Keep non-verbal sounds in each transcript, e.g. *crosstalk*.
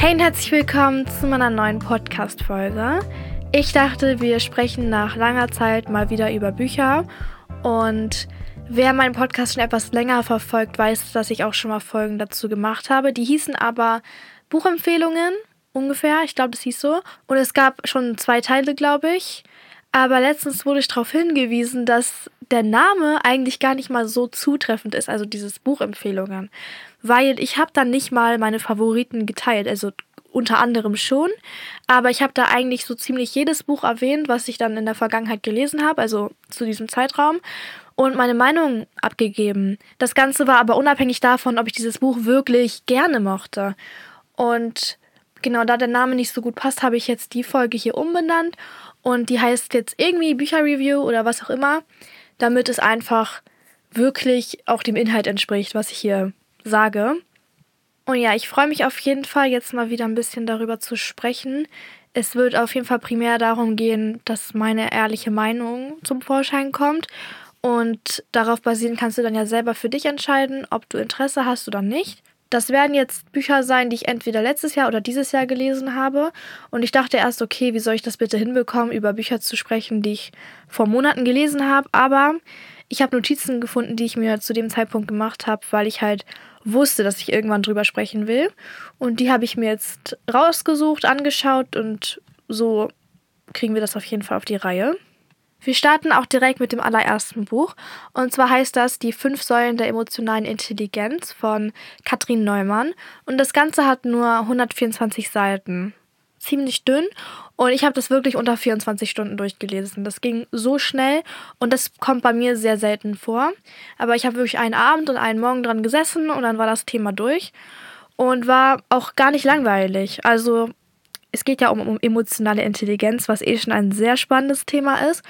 Hey und herzlich willkommen zu meiner neuen Podcast-Folge. Ich dachte, wir sprechen nach langer Zeit mal wieder über Bücher. Und wer meinen Podcast schon etwas länger verfolgt, weiß, dass ich auch schon mal Folgen dazu gemacht habe. Die hießen aber Buchempfehlungen ungefähr. Ich glaube, das hieß so. Und es gab schon zwei Teile, glaube ich. Aber letztens wurde ich darauf hingewiesen, dass der Name eigentlich gar nicht mal so zutreffend ist, also dieses Buchempfehlungen. Weil ich habe dann nicht mal meine Favoriten geteilt, also unter anderem schon. Aber ich habe da eigentlich so ziemlich jedes Buch erwähnt, was ich dann in der Vergangenheit gelesen habe, also zu diesem Zeitraum. Und meine Meinung abgegeben. Das Ganze war aber unabhängig davon, ob ich dieses Buch wirklich gerne mochte. Und genau da der Name nicht so gut passt, habe ich jetzt die Folge hier umbenannt und die heißt jetzt irgendwie Bücherreview oder was auch immer, damit es einfach wirklich auch dem Inhalt entspricht, was ich hier sage. Und ja, ich freue mich auf jeden Fall jetzt mal wieder ein bisschen darüber zu sprechen. Es wird auf jeden Fall primär darum gehen, dass meine ehrliche Meinung zum Vorschein kommt. Und darauf basierend kannst du dann ja selber für dich entscheiden, ob du Interesse hast oder nicht. Das werden jetzt Bücher sein, die ich entweder letztes Jahr oder dieses Jahr gelesen habe. Und ich dachte erst, okay, wie soll ich das bitte hinbekommen, über Bücher zu sprechen, die ich vor Monaten gelesen habe. Aber ich habe Notizen gefunden, die ich mir zu dem Zeitpunkt gemacht habe, weil ich halt wusste, dass ich irgendwann drüber sprechen will. Und die habe ich mir jetzt rausgesucht, angeschaut und so kriegen wir das auf jeden Fall auf die Reihe. Wir starten auch direkt mit dem allerersten Buch. Und zwar heißt das Die fünf Säulen der emotionalen Intelligenz von Katrin Neumann. Und das Ganze hat nur 124 Seiten. Ziemlich dünn. Und ich habe das wirklich unter 24 Stunden durchgelesen. Das ging so schnell und das kommt bei mir sehr selten vor. Aber ich habe wirklich einen Abend und einen Morgen dran gesessen und dann war das Thema durch. Und war auch gar nicht langweilig. Also es geht ja um, um emotionale Intelligenz, was eh schon ein sehr spannendes Thema ist.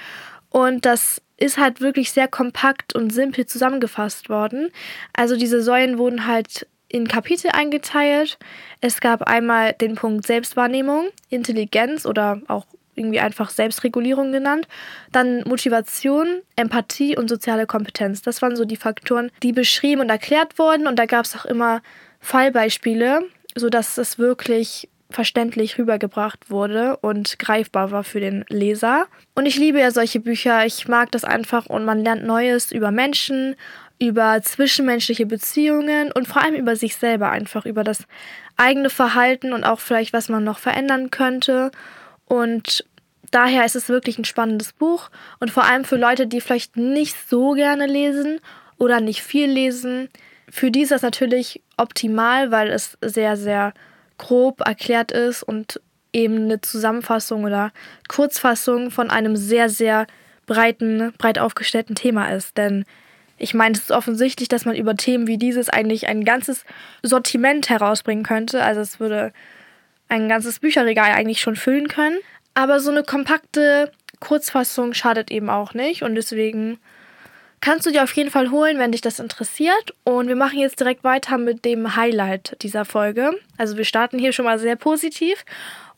Und das ist halt wirklich sehr kompakt und simpel zusammengefasst worden. Also diese Säulen wurden halt in Kapitel eingeteilt. Es gab einmal den Punkt Selbstwahrnehmung, Intelligenz oder auch irgendwie einfach Selbstregulierung genannt. Dann Motivation, Empathie und soziale Kompetenz. Das waren so die Faktoren, die beschrieben und erklärt wurden. Und da gab es auch immer Fallbeispiele, sodass es wirklich verständlich rübergebracht wurde und greifbar war für den Leser. Und ich liebe ja solche Bücher. Ich mag das einfach und man lernt Neues über Menschen, über zwischenmenschliche Beziehungen und vor allem über sich selber einfach, über das eigene Verhalten und auch vielleicht, was man noch verändern könnte. Und daher ist es wirklich ein spannendes Buch und vor allem für Leute, die vielleicht nicht so gerne lesen oder nicht viel lesen. Für die ist das natürlich optimal, weil es sehr, sehr grob erklärt ist und eben eine Zusammenfassung oder Kurzfassung von einem sehr, sehr breiten, breit aufgestellten Thema ist. Denn ich meine, es ist offensichtlich, dass man über Themen wie dieses eigentlich ein ganzes Sortiment herausbringen könnte. Also es würde ein ganzes Bücherregal eigentlich schon füllen können. Aber so eine kompakte Kurzfassung schadet eben auch nicht. Und deswegen kannst du dir auf jeden Fall holen, wenn dich das interessiert. Und wir machen jetzt direkt weiter mit dem Highlight dieser Folge. Also wir starten hier schon mal sehr positiv.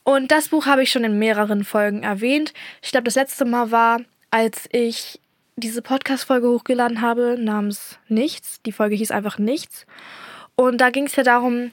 Und das Buch habe ich schon in mehreren Folgen erwähnt. Ich glaube, das letzte Mal war, als ich diese Podcast-Folge hochgeladen habe, namens Nichts. Die Folge hieß einfach Nichts. Und da ging es ja darum,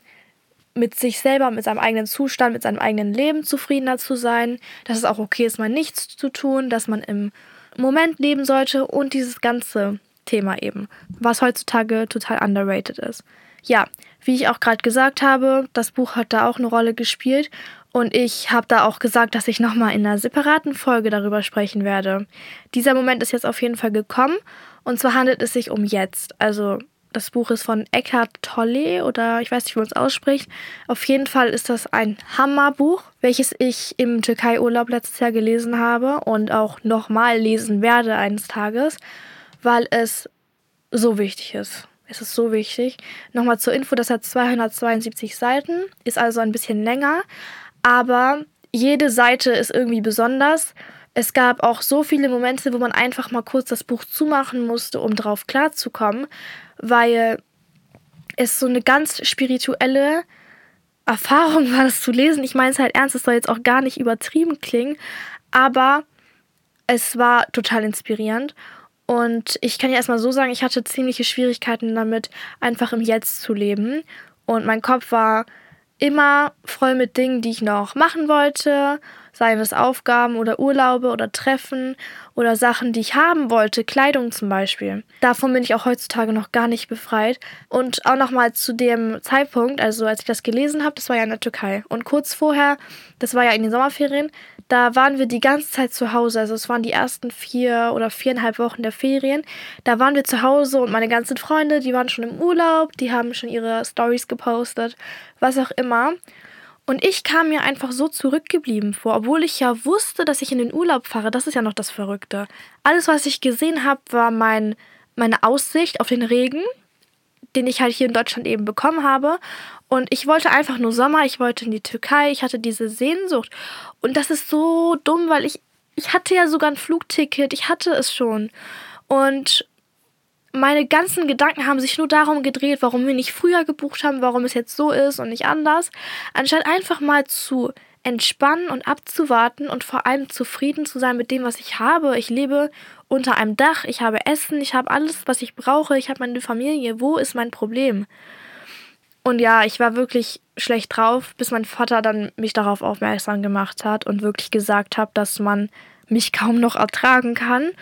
mit sich selber, mit seinem eigenen Zustand, mit seinem eigenen Leben zufriedener zu sein, dass es auch okay ist, mal nichts zu tun, dass man im Moment leben sollte und dieses ganze Thema eben, was heutzutage total underrated ist. Ja, wie ich auch gerade gesagt habe, das Buch hat da auch eine Rolle gespielt und ich habe da auch gesagt, dass ich nochmal in einer separaten Folge darüber sprechen werde. Dieser Moment ist jetzt auf jeden Fall gekommen und zwar handelt es sich um jetzt. Also das Buch ist von Eckhart Tolle oder ich weiß nicht, wie man es ausspricht. Auf jeden Fall ist das ein Hammerbuch, welches ich im Türkei-Urlaub letztes Jahr gelesen habe und auch nochmal lesen werde eines Tages, weil es so wichtig ist. Es ist so wichtig. Nochmal zur Info, das hat 272 Seiten, ist also ein bisschen länger, aber jede Seite ist irgendwie besonders. Es gab auch so viele Momente, wo man einfach mal kurz das Buch zumachen musste, um drauf klarzukommen, weil es so eine ganz spirituelle Erfahrung war, das zu lesen. Ich meine es halt ernst, es soll jetzt auch gar nicht übertrieben klingen, aber es war total inspirierend. Und ich kann ja erstmal so sagen, ich hatte ziemliche Schwierigkeiten damit, einfach im Jetzt zu leben. Und mein Kopf war immer voll mit Dingen, die ich noch machen wollte, seien es Aufgaben oder Urlaube oder Treffen oder Sachen, die ich haben wollte, Kleidung zum Beispiel. Davon bin ich auch heutzutage noch gar nicht befreit. Und auch nochmal zu dem Zeitpunkt, also als ich das gelesen habe, das war ja in der Türkei. Und kurz vorher, das war ja in den Sommerferien, da waren wir die ganze Zeit zu Hause. Also es waren die ersten vier oder viereinhalb Wochen der Ferien. Da waren wir zu Hause und meine ganzen Freunde, die waren schon im Urlaub, die haben schon ihre Stories gepostet, was auch immer. Und ich kam mir einfach so zurückgeblieben vor, obwohl ich ja wusste, dass ich in den Urlaub fahre. Das ist ja noch das Verrückte. Alles, was ich gesehen habe, war mein, meine Aussicht auf den Regen, den ich halt hier in Deutschland eben bekommen habe. Und ich wollte einfach nur Sommer, ich wollte in die Türkei, ich hatte diese Sehnsucht. Und das ist so dumm, weil ich, ich hatte ja sogar ein Flugticket, ich hatte es schon. Und meine ganzen Gedanken haben sich nur darum gedreht, warum wir nicht früher gebucht haben, warum es jetzt so ist und nicht anders, anstatt einfach mal zu entspannen und abzuwarten und vor allem zufrieden zu sein mit dem, was ich habe. Ich lebe unter einem Dach, ich habe Essen, ich habe alles, was ich brauche, ich habe meine Familie. Wo ist mein Problem? Und ja, ich war wirklich schlecht drauf, bis mein Vater dann mich darauf aufmerksam gemacht hat und wirklich gesagt hat, dass man mich kaum noch ertragen kann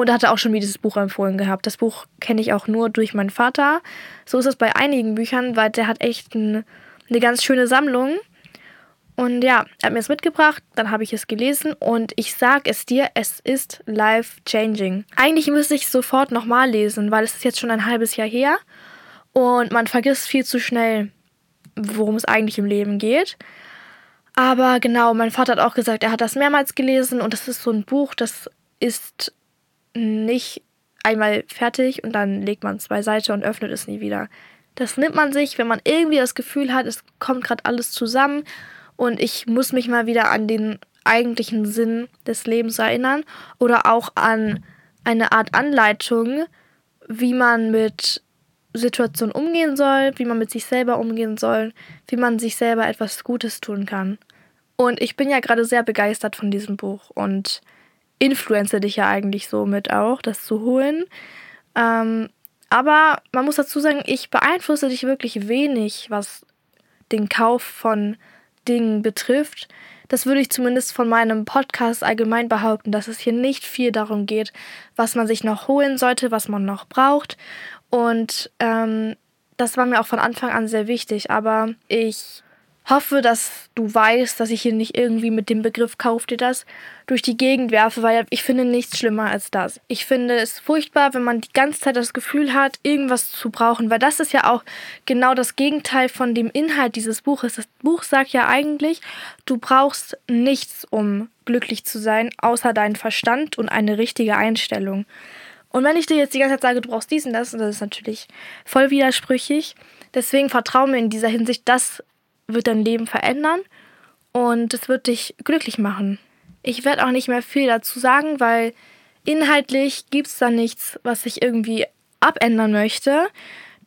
und hatte auch schon mir dieses Buch empfohlen gehabt. Das Buch kenne ich auch nur durch meinen Vater. So ist es bei einigen Büchern, weil der hat echt ein, eine ganz schöne Sammlung. Und ja, er hat mir es mitgebracht, dann habe ich es gelesen und ich sag es dir, es ist life-changing. Eigentlich müsste ich es sofort nochmal lesen, weil es ist jetzt schon ein halbes Jahr her und man vergisst viel zu schnell, worum es eigentlich im Leben geht. Aber genau, mein Vater hat auch gesagt, er hat das mehrmals gelesen und das ist so ein Buch, das ist nicht einmal fertig und dann legt man es beiseite und öffnet es nie wieder. Das nimmt man sich, wenn man irgendwie das Gefühl hat, es kommt gerade alles zusammen und ich muss mich mal wieder an den eigentlichen Sinn des Lebens erinnern oder auch an eine Art Anleitung, wie man mit Situationen umgehen soll, wie man mit sich selber umgehen soll, wie man sich selber etwas Gutes tun kann. Und ich bin ja gerade sehr begeistert von diesem Buch und influenze dich ja eigentlich somit auch, das zu holen. Ähm, aber man muss dazu sagen, ich beeinflusse dich wirklich wenig, was den Kauf von Dingen betrifft. Das würde ich zumindest von meinem Podcast allgemein behaupten, dass es hier nicht viel darum geht, was man sich noch holen sollte, was man noch braucht. Und ähm, das war mir auch von Anfang an sehr wichtig. Aber ich hoffe, dass du weißt, dass ich hier nicht irgendwie mit dem Begriff kauf dir das durch die Gegend werfe, weil ich finde nichts schlimmer als das. Ich finde es furchtbar, wenn man die ganze Zeit das Gefühl hat, irgendwas zu brauchen, weil das ist ja auch genau das Gegenteil von dem Inhalt dieses Buches. Das Buch sagt ja eigentlich, du brauchst nichts, um glücklich zu sein, außer deinen Verstand und eine richtige Einstellung. Und wenn ich dir jetzt die ganze Zeit sage, du brauchst dies und das, das ist natürlich voll widersprüchlich. Deswegen vertraue mir in dieser Hinsicht, dass wird dein Leben verändern und es wird dich glücklich machen. Ich werde auch nicht mehr viel dazu sagen, weil inhaltlich gibt es da nichts, was ich irgendwie abändern möchte.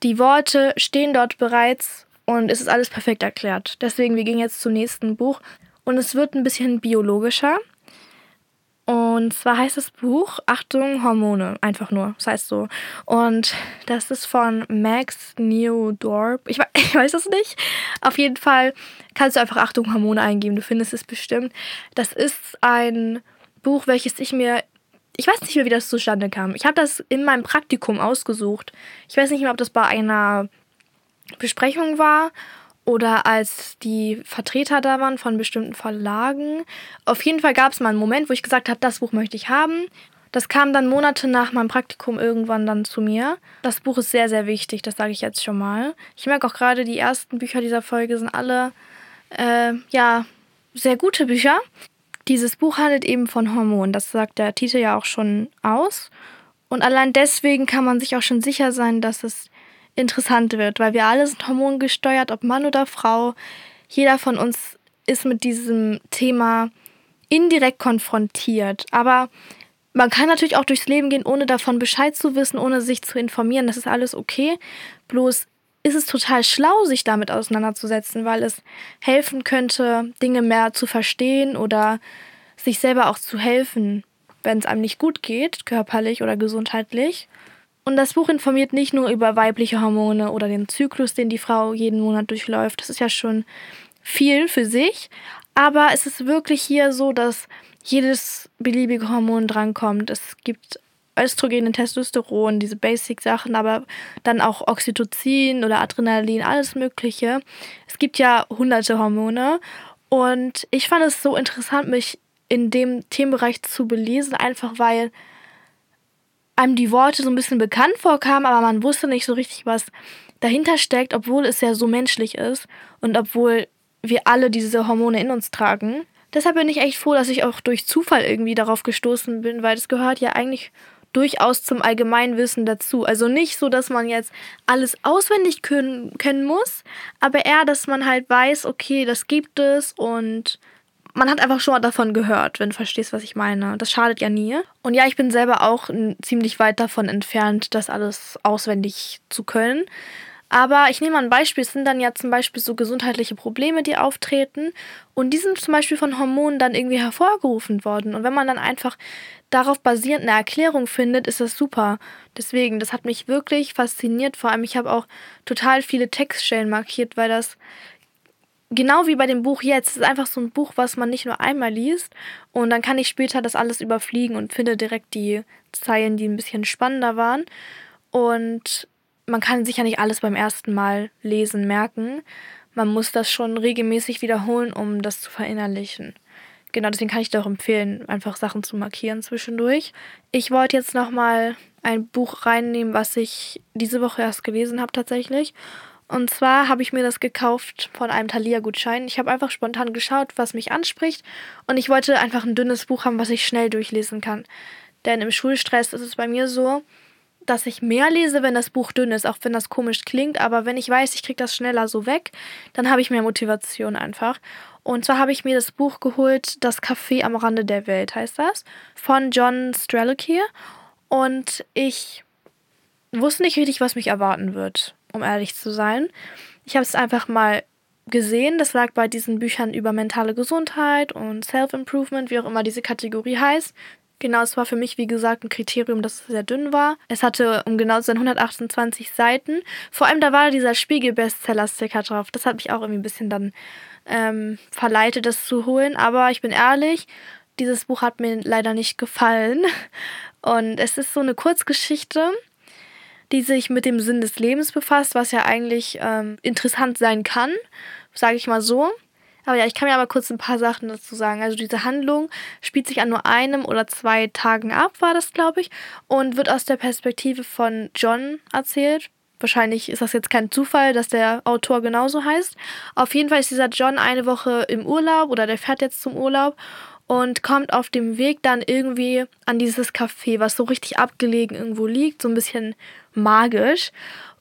Die Worte stehen dort bereits und es ist alles perfekt erklärt. Deswegen, wir gehen jetzt zum nächsten Buch und es wird ein bisschen biologischer. Und zwar heißt das Buch Achtung Hormone, einfach nur, das heißt so. Und das ist von Max Neodorp. Ich, *laughs* ich weiß es nicht. Auf jeden Fall kannst du einfach Achtung Hormone eingeben, du findest es bestimmt. Das ist ein Buch, welches ich mir ich weiß nicht mehr, wie das zustande kam. Ich habe das in meinem Praktikum ausgesucht. Ich weiß nicht mehr, ob das bei einer Besprechung war oder als die Vertreter da waren von bestimmten Verlagen. Auf jeden Fall gab es mal einen Moment, wo ich gesagt habe, das Buch möchte ich haben. Das kam dann Monate nach meinem Praktikum irgendwann dann zu mir. Das Buch ist sehr, sehr wichtig, das sage ich jetzt schon mal. Ich merke auch gerade, die ersten Bücher dieser Folge sind alle, äh, ja, sehr gute Bücher. Dieses Buch handelt eben von Hormonen, das sagt der Titel ja auch schon aus. Und allein deswegen kann man sich auch schon sicher sein, dass es interessant wird, weil wir alle sind hormongesteuert, ob Mann oder Frau. Jeder von uns ist mit diesem Thema indirekt konfrontiert. Aber man kann natürlich auch durchs Leben gehen, ohne davon Bescheid zu wissen, ohne sich zu informieren. Das ist alles okay. Bloß ist es total schlau, sich damit auseinanderzusetzen, weil es helfen könnte, Dinge mehr zu verstehen oder sich selber auch zu helfen, wenn es einem nicht gut geht, körperlich oder gesundheitlich. Und das Buch informiert nicht nur über weibliche Hormone oder den Zyklus, den die Frau jeden Monat durchläuft. Das ist ja schon viel für sich. Aber es ist wirklich hier so, dass jedes beliebige Hormon drankommt. Es gibt Östrogen, Testosteron, diese Basic-Sachen, aber dann auch Oxytocin oder Adrenalin, alles Mögliche. Es gibt ja hunderte Hormone und ich fand es so interessant, mich in dem Themenbereich zu belesen, einfach weil einem die Worte so ein bisschen bekannt vorkamen, aber man wusste nicht so richtig, was dahinter steckt, obwohl es ja so menschlich ist und obwohl wir alle diese Hormone in uns tragen. Deshalb bin ich echt froh, dass ich auch durch Zufall irgendwie darauf gestoßen bin, weil es gehört ja eigentlich durchaus zum Allgemeinwissen dazu. Also nicht so, dass man jetzt alles auswendig können, können muss, aber eher, dass man halt weiß, okay, das gibt es und man hat einfach schon mal davon gehört, wenn du verstehst, was ich meine. Das schadet ja nie. Und ja, ich bin selber auch ziemlich weit davon entfernt, das alles auswendig zu können. Aber ich nehme mal ein Beispiel. Es sind dann ja zum Beispiel so gesundheitliche Probleme, die auftreten. Und die sind zum Beispiel von Hormonen dann irgendwie hervorgerufen worden. Und wenn man dann einfach darauf basierend eine Erklärung findet, ist das super. Deswegen, das hat mich wirklich fasziniert. Vor allem, ich habe auch total viele Textstellen markiert, weil das genau wie bei dem Buch jetzt, ist einfach so ein Buch, was man nicht nur einmal liest und dann kann ich später das alles überfliegen und finde direkt die Zeilen, die ein bisschen spannender waren. Und man kann sich ja nicht alles beim ersten Mal lesen merken. Man muss das schon regelmäßig wiederholen, um das zu verinnerlichen. Genau, deswegen kann ich dir auch empfehlen, einfach Sachen zu markieren zwischendurch. Ich wollte jetzt nochmal ein Buch reinnehmen, was ich diese Woche erst gelesen habe tatsächlich. Und zwar habe ich mir das gekauft von einem Thalia-Gutschein. Ich habe einfach spontan geschaut, was mich anspricht. Und ich wollte einfach ein dünnes Buch haben, was ich schnell durchlesen kann. Denn im Schulstress ist es bei mir so, dass ich mehr lese, wenn das Buch dünn ist, auch wenn das komisch klingt. Aber wenn ich weiß, ich kriege das schneller so weg, dann habe ich mehr Motivation einfach. Und zwar habe ich mir das Buch geholt, Das Café am Rande der Welt heißt das, von John Strelicky. Und ich wusste nicht richtig, was mich erwarten wird um ehrlich zu sein. Ich habe es einfach mal gesehen. Das lag bei diesen Büchern über mentale Gesundheit und Self-Improvement, wie auch immer diese Kategorie heißt. Genau, es war für mich, wie gesagt, ein Kriterium, dass es sehr dünn war. Es hatte, um genau zu sein, 128 Seiten. Vor allem, da war dieser Spiegel-Bestseller-Sticker drauf. Das hat mich auch irgendwie ein bisschen dann ähm, verleitet, das zu holen. Aber ich bin ehrlich, dieses Buch hat mir leider nicht gefallen. Und es ist so eine Kurzgeschichte die sich mit dem Sinn des Lebens befasst, was ja eigentlich ähm, interessant sein kann, sage ich mal so. Aber ja, ich kann mir aber kurz ein paar Sachen dazu sagen. Also diese Handlung spielt sich an nur einem oder zwei Tagen ab, war das, glaube ich, und wird aus der Perspektive von John erzählt. Wahrscheinlich ist das jetzt kein Zufall, dass der Autor genauso heißt. Auf jeden Fall ist dieser John eine Woche im Urlaub oder der fährt jetzt zum Urlaub und kommt auf dem Weg dann irgendwie an dieses Café, was so richtig abgelegen irgendwo liegt, so ein bisschen magisch.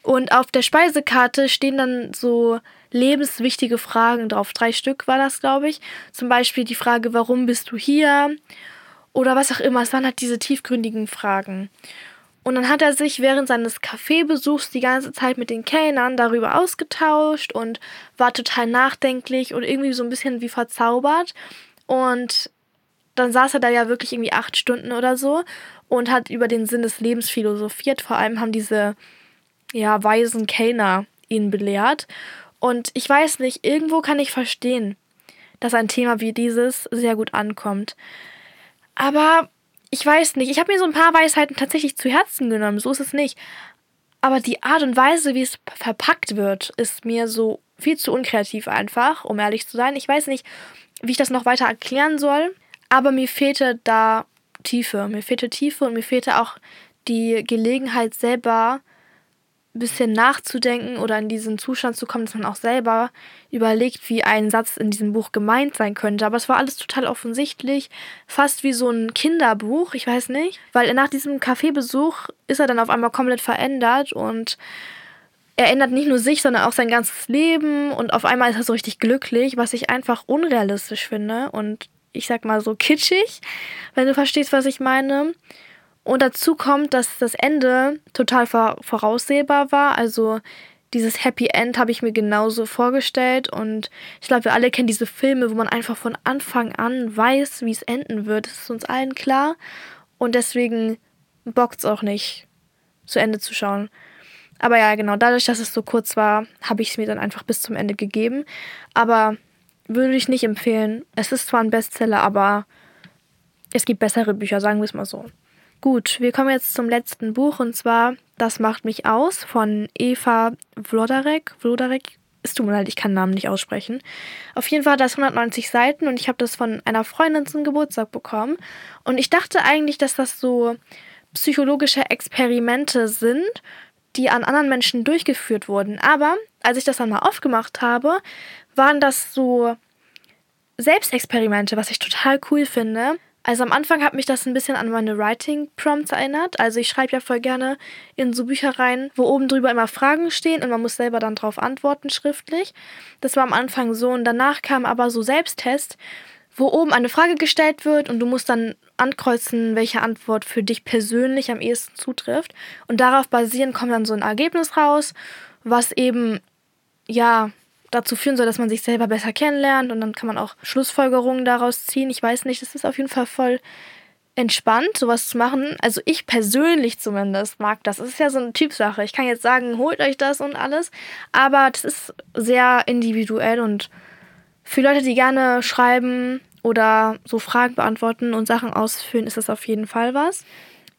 Und auf der Speisekarte stehen dann so lebenswichtige Fragen drauf. Drei Stück war das, glaube ich. Zum Beispiel die Frage, warum bist du hier? Oder was auch immer. Es waren halt diese tiefgründigen Fragen. Und dann hat er sich während seines Kaffeebesuchs die ganze Zeit mit den Kellnern darüber ausgetauscht und war total nachdenklich und irgendwie so ein bisschen wie verzaubert. Und dann saß er da ja wirklich irgendwie acht Stunden oder so und hat über den Sinn des Lebens philosophiert. Vor allem haben diese ja, weisen Kellner ihn belehrt. Und ich weiß nicht, irgendwo kann ich verstehen, dass ein Thema wie dieses sehr gut ankommt. Aber ich weiß nicht, ich habe mir so ein paar Weisheiten tatsächlich zu Herzen genommen, so ist es nicht. Aber die Art und Weise, wie es verpackt wird, ist mir so viel zu unkreativ einfach, um ehrlich zu sein. Ich weiß nicht, wie ich das noch weiter erklären soll. Aber mir fehlte da Tiefe. Mir fehlte Tiefe und mir fehlte auch die Gelegenheit, selber ein bisschen nachzudenken oder in diesen Zustand zu kommen, dass man auch selber überlegt, wie ein Satz in diesem Buch gemeint sein könnte. Aber es war alles total offensichtlich, fast wie so ein Kinderbuch, ich weiß nicht. Weil nach diesem Kaffeebesuch ist er dann auf einmal komplett verändert und er ändert nicht nur sich, sondern auch sein ganzes Leben und auf einmal ist er so richtig glücklich, was ich einfach unrealistisch finde und ich sag mal so kitschig, wenn du verstehst, was ich meine. Und dazu kommt, dass das Ende total voraussehbar war. Also dieses Happy End habe ich mir genauso vorgestellt. Und ich glaube, wir alle kennen diese Filme, wo man einfach von Anfang an weiß, wie es enden wird. Das ist uns allen klar. Und deswegen bockt es auch nicht, zu Ende zu schauen. Aber ja, genau, dadurch, dass es so kurz war, habe ich es mir dann einfach bis zum Ende gegeben. Aber würde ich nicht empfehlen. Es ist zwar ein Bestseller, aber es gibt bessere Bücher, sagen wir es mal so. Gut, wir kommen jetzt zum letzten Buch und zwar Das macht mich aus von Eva Vlodarek. Vlodarek, es tut mir leid, ich kann den Namen nicht aussprechen. Auf jeden Fall das 190 Seiten und ich habe das von einer Freundin zum Geburtstag bekommen. Und ich dachte eigentlich, dass das so psychologische Experimente sind, die an anderen Menschen durchgeführt wurden. Aber als ich das dann mal aufgemacht habe, waren das so Selbstexperimente, was ich total cool finde. Also am Anfang hat mich das ein bisschen an meine Writing Prompts erinnert. Also ich schreibe ja voll gerne in so Bücher rein, wo oben drüber immer Fragen stehen und man muss selber dann drauf antworten schriftlich. Das war am Anfang so und danach kam aber so Selbsttest, wo oben eine Frage gestellt wird und du musst dann ankreuzen, welche Antwort für dich persönlich am ehesten zutrifft. Und darauf basierend kommt dann so ein Ergebnis raus, was eben ja dazu führen soll, dass man sich selber besser kennenlernt und dann kann man auch Schlussfolgerungen daraus ziehen. Ich weiß nicht, das ist auf jeden Fall voll entspannt, sowas zu machen. Also ich persönlich zumindest mag das. Es ist ja so eine Typsache. Ich kann jetzt sagen, holt euch das und alles, aber das ist sehr individuell und für Leute, die gerne schreiben oder so Fragen beantworten und Sachen ausfüllen, ist das auf jeden Fall was.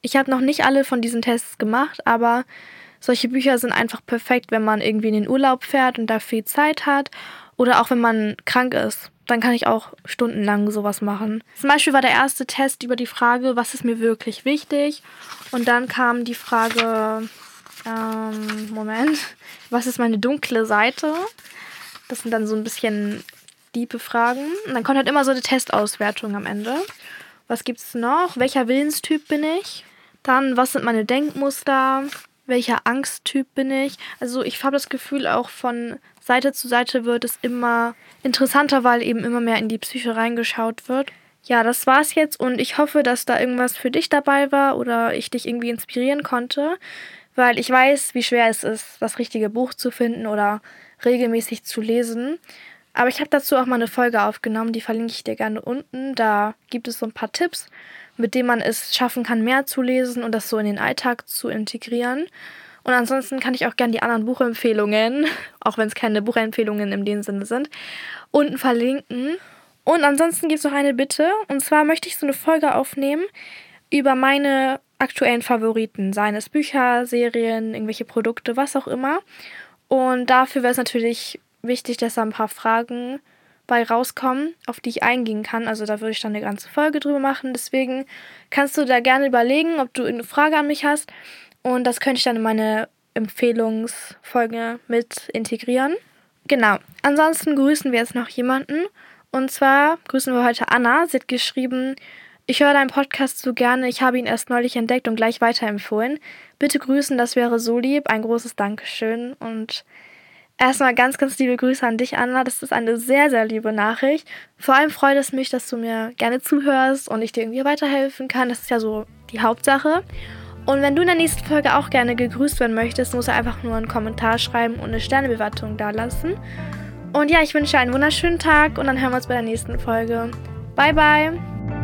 Ich habe noch nicht alle von diesen Tests gemacht, aber solche Bücher sind einfach perfekt, wenn man irgendwie in den Urlaub fährt und da viel Zeit hat oder auch wenn man krank ist. Dann kann ich auch stundenlang sowas machen. Zum Beispiel war der erste Test über die Frage, was ist mir wirklich wichtig? Und dann kam die Frage, ähm, Moment, *laughs* was ist meine dunkle Seite? Das sind dann so ein bisschen diepe Fragen. Und dann kommt halt immer so eine Testauswertung am Ende. Was gibt es noch? Welcher Willenstyp bin ich? Dann, was sind meine Denkmuster? Welcher Angsttyp bin ich. Also ich habe das Gefühl, auch von Seite zu Seite wird es immer interessanter, weil eben immer mehr in die Psyche reingeschaut wird. Ja, das war's jetzt und ich hoffe, dass da irgendwas für dich dabei war oder ich dich irgendwie inspirieren konnte, weil ich weiß, wie schwer es ist, das richtige Buch zu finden oder regelmäßig zu lesen. Aber ich habe dazu auch mal eine Folge aufgenommen, die verlinke ich dir gerne unten. Da gibt es so ein paar Tipps mit dem man es schaffen kann, mehr zu lesen und das so in den Alltag zu integrieren. Und ansonsten kann ich auch gerne die anderen Buchempfehlungen, *laughs* auch wenn es keine Buchempfehlungen in dem Sinne sind, unten verlinken. Und ansonsten gibt es noch eine Bitte. Und zwar möchte ich so eine Folge aufnehmen über meine aktuellen Favoriten, seien es Bücher, Serien, irgendwelche Produkte, was auch immer. Und dafür wäre es natürlich wichtig, dass da ein paar Fragen bei rauskommen, auf die ich eingehen kann. Also da würde ich dann eine ganze Folge drüber machen. Deswegen kannst du da gerne überlegen, ob du eine Frage an mich hast. Und das könnte ich dann in meine Empfehlungsfolge mit integrieren. Genau. Ansonsten grüßen wir jetzt noch jemanden. Und zwar grüßen wir heute Anna. Sie hat geschrieben, ich höre deinen Podcast so gerne. Ich habe ihn erst neulich entdeckt und gleich weiterempfohlen. Bitte grüßen, das wäre so lieb. Ein großes Dankeschön. Und Erstmal ganz, ganz liebe Grüße an dich, Anna. Das ist eine sehr, sehr liebe Nachricht. Vor allem freut es mich, dass du mir gerne zuhörst und ich dir irgendwie weiterhelfen kann. Das ist ja so die Hauptsache. Und wenn du in der nächsten Folge auch gerne gegrüßt werden möchtest, musst du einfach nur einen Kommentar schreiben und eine Sternebewertung dalassen. Und ja, ich wünsche dir einen wunderschönen Tag und dann hören wir uns bei der nächsten Folge. Bye, bye!